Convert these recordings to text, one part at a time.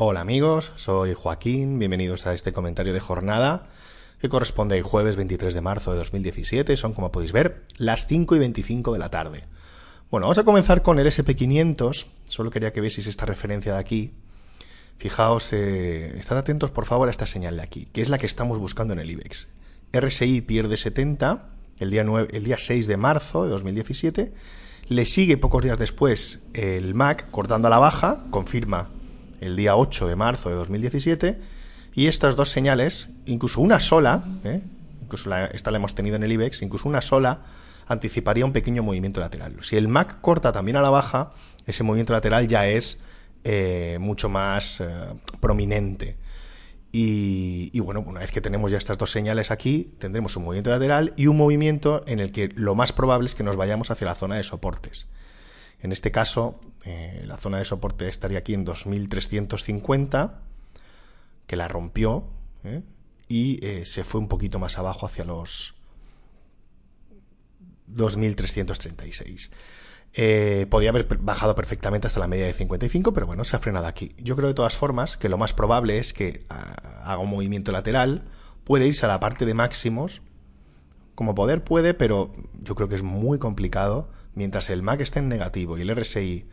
Hola amigos, soy Joaquín, bienvenidos a este comentario de jornada que corresponde al jueves 23 de marzo de 2017, son como podéis ver las 5 y 25 de la tarde. Bueno, vamos a comenzar con el SP500, solo quería que veáis esta referencia de aquí. Fijaos, eh, estad atentos por favor a esta señal de aquí, que es la que estamos buscando en el IBEX. RSI pierde 70 el día, el día 6 de marzo de 2017, le sigue pocos días después el MAC cortando a la baja, confirma el día 8 de marzo de 2017, y estas dos señales, incluso una sola, ¿eh? incluso esta la hemos tenido en el IBEX, incluso una sola, anticiparía un pequeño movimiento lateral. Si el MAC corta también a la baja, ese movimiento lateral ya es eh, mucho más eh, prominente. Y, bueno, una vez que tenemos ya estas dos señales aquí, tendremos un movimiento lateral y un movimiento en el que lo más probable es que nos vayamos hacia la zona de soportes. En este caso, eh, la zona de soporte estaría aquí en 2350, que la rompió ¿eh? y eh, se fue un poquito más abajo hacia los 2336. podía haber bajado perfectamente hasta la media de 55, pero bueno, se ha frenado aquí. Yo creo de todas formas que lo más probable es que ah, haga un movimiento lateral, puede irse a la parte de máximos, como poder puede, pero yo creo que es muy complicado mientras el MAC esté en negativo y el RSI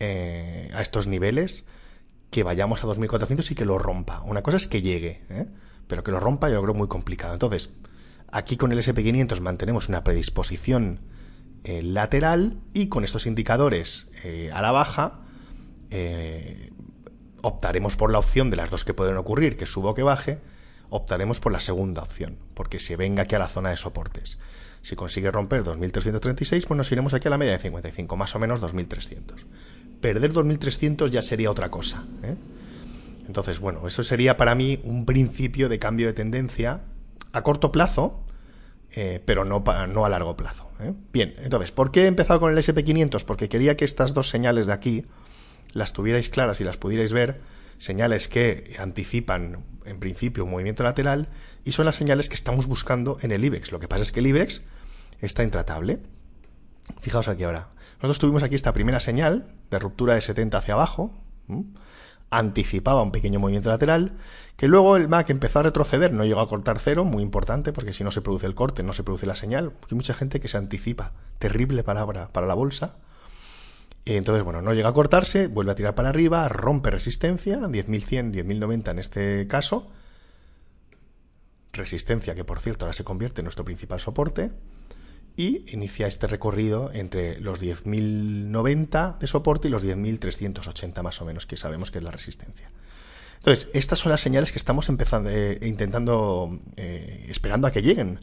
eh, a estos niveles, que vayamos a 2400 y que lo rompa. Una cosa es que llegue, ¿eh? pero que lo rompa yo lo creo muy complicado. Entonces, aquí con el SP500 mantenemos una predisposición eh, lateral y con estos indicadores a la baja optaremos por la opción de las dos que pueden ocurrir, que suba o que baje, optaremos por la segunda opción, porque se venga aquí a la zona de soportes. Si consigue romper 2.336, pues nos iremos aquí a la media de 55, más o menos 2.300. Perder 2.300 ya sería otra cosa. ¿eh? Entonces, bueno, eso sería para mí un principio de cambio de tendencia a corto plazo, eh, pero no, no a largo plazo. ¿eh? Bien, entonces, ¿por qué he empezado con el SP500? Porque quería que estas dos señales de aquí las tuvierais claras y las pudierais ver, señales que anticipan en principio un movimiento lateral y son las señales que estamos buscando en el IBEX. Lo que pasa es que el IBEX está intratable. Fijaos aquí ahora. Nosotros tuvimos aquí esta primera señal de ruptura de 70 hacia abajo. Anticipaba un pequeño movimiento lateral, que luego el MAC empezó a retroceder, no llegó a cortar cero, muy importante, porque si no se produce el corte, no se produce la señal. Hay mucha gente que se anticipa. Terrible palabra para la bolsa. Entonces, bueno, no llega a cortarse, vuelve a tirar para arriba, rompe resistencia, 10.100, 10.090 en este caso. Resistencia que, por cierto, ahora se convierte en nuestro principal soporte y inicia este recorrido entre los 10.090 de soporte y los 10.380 más o menos, que sabemos que es la resistencia. Entonces, estas son las señales que estamos empezando, eh, intentando, eh, esperando a que lleguen,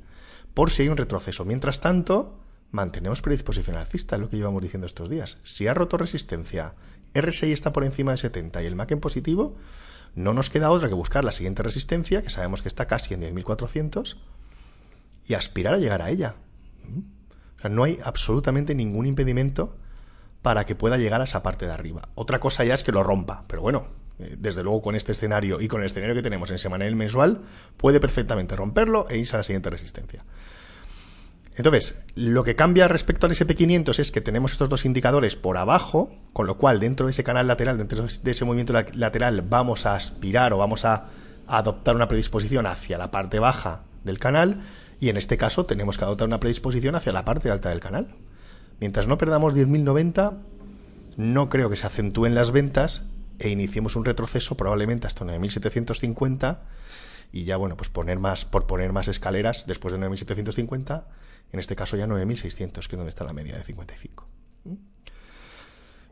por si hay un retroceso. Mientras tanto, mantenemos predisposición alcista, lo que llevamos diciendo estos días. Si ha roto resistencia, RSI está por encima de 70 y el MAC en positivo, no nos queda otra que buscar la siguiente resistencia, que sabemos que está casi en 10.400, y aspirar a llegar a ella. O sea, no hay absolutamente ningún impedimento para que pueda llegar a esa parte de arriba. Otra cosa ya es que lo rompa, pero bueno, eh, desde luego con este escenario y con el escenario que tenemos en semanal mensual, puede perfectamente romperlo e irse a la siguiente resistencia. Entonces, lo que cambia respecto al SP500 es que tenemos estos dos indicadores por abajo, con lo cual dentro de ese canal lateral, dentro de ese movimiento lateral, vamos a aspirar o vamos a adoptar una predisposición hacia la parte baja del canal y en este caso tenemos que adoptar una predisposición hacia la parte alta del canal. Mientras no perdamos 10.090, no creo que se acentúen las ventas e iniciemos un retroceso probablemente hasta 9.750 y ya bueno, pues poner más por poner más escaleras después de 9.750, en este caso ya 9.600, que es donde está la media de 55.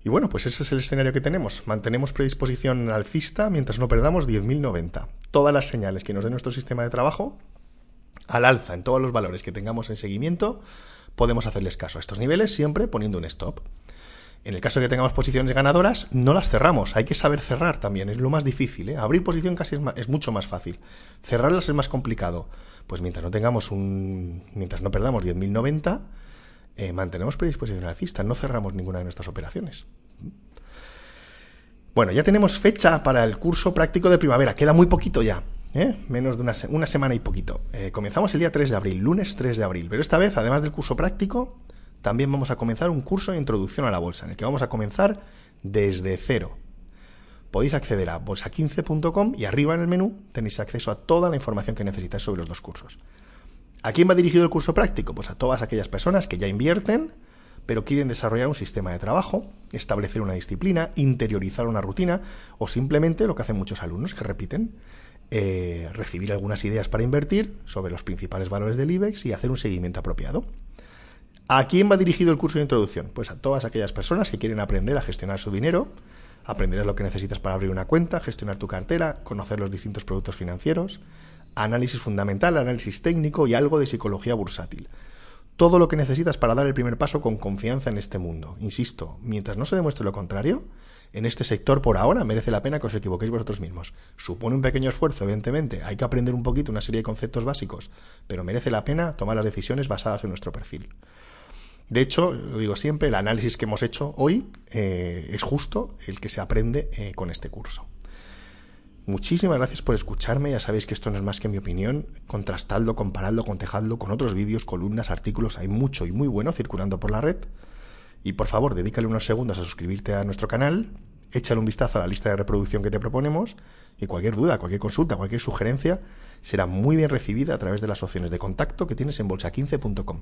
Y bueno, pues ese es el escenario que tenemos. Mantenemos predisposición alcista mientras no perdamos 10.090. Todas las señales que nos dé nuestro sistema de trabajo al alza en todos los valores que tengamos en seguimiento, podemos hacerles caso a estos niveles siempre poniendo un stop. En el caso de que tengamos posiciones ganadoras, no las cerramos. Hay que saber cerrar también, es lo más difícil. ¿eh? Abrir posición casi es, mucho más fácil. Cerrarlas es más complicado. Pues mientras no tengamos un. mientras no perdamos 10.090, eh, mantenemos predisposición alcista, no cerramos ninguna de nuestras operaciones. Bueno, ya tenemos fecha para el curso práctico de primavera, queda muy poquito ya. ¿eh? Menos de una, una, semana y poquito. Eh, comenzamos el día 3 de abril, lunes 3 de abril. Pero esta vez, además del curso práctico, también vamos a comenzar un curso de introducción a la bolsa, en el que vamos a comenzar desde cero. Podéis acceder a bolsa15.com y arriba en el menú tenéis acceso a toda la información que necesitáis sobre los dos cursos. ¿A quién va dirigido el curso práctico? Pues a todas aquellas personas que ya invierten, pero quieren desarrollar un sistema de trabajo, establecer una disciplina, interiorizar una rutina o simplemente lo que hacen muchos alumnos que repiten, eh, recibir algunas ideas para invertir sobre los principales valores del IBEX y hacer un seguimiento apropiado. ¿A quién va dirigido el curso de introducción? Pues a todas aquellas personas que quieren aprender a gestionar su dinero, aprenderás lo que necesitas para abrir una cuenta, gestionar tu cartera, conocer los distintos productos financieros, análisis fundamental, análisis técnico y algo de psicología bursátil. Todo lo que necesitas para dar el primer paso con confianza en este mundo. Insisto, mientras no se demuestre lo contrario, en este sector por ahora merece la pena que os equivoquéis vosotros mismos. Supone un pequeño esfuerzo, evidentemente, hay que aprender un poquito una serie de conceptos básicos, pero merece la pena tomar las decisiones basadas en nuestro perfil. De hecho, lo digo siempre, el análisis que hemos hecho hoy eh, es justo el que se aprende eh, con este curso. Muchísimas gracias por escucharme. Ya sabéis que esto no es más que mi opinión. Contrastadlo, comparadlo, contejadlo con otros vídeos, columnas, artículos. Hay mucho y muy bueno circulando por la red. Y por favor, dedícale unos segundos a suscribirte a nuestro canal. Échale un vistazo a la lista de reproducción que te proponemos. Y cualquier duda, cualquier consulta, cualquier sugerencia será muy bien recibida a través de las opciones de contacto que tienes en bolsa15.com.